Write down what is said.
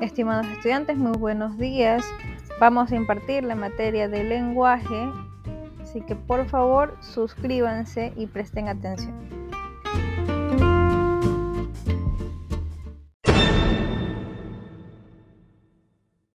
Estimados estudiantes, muy buenos días. Vamos a impartir la materia de lenguaje, así que por favor suscríbanse y presten atención.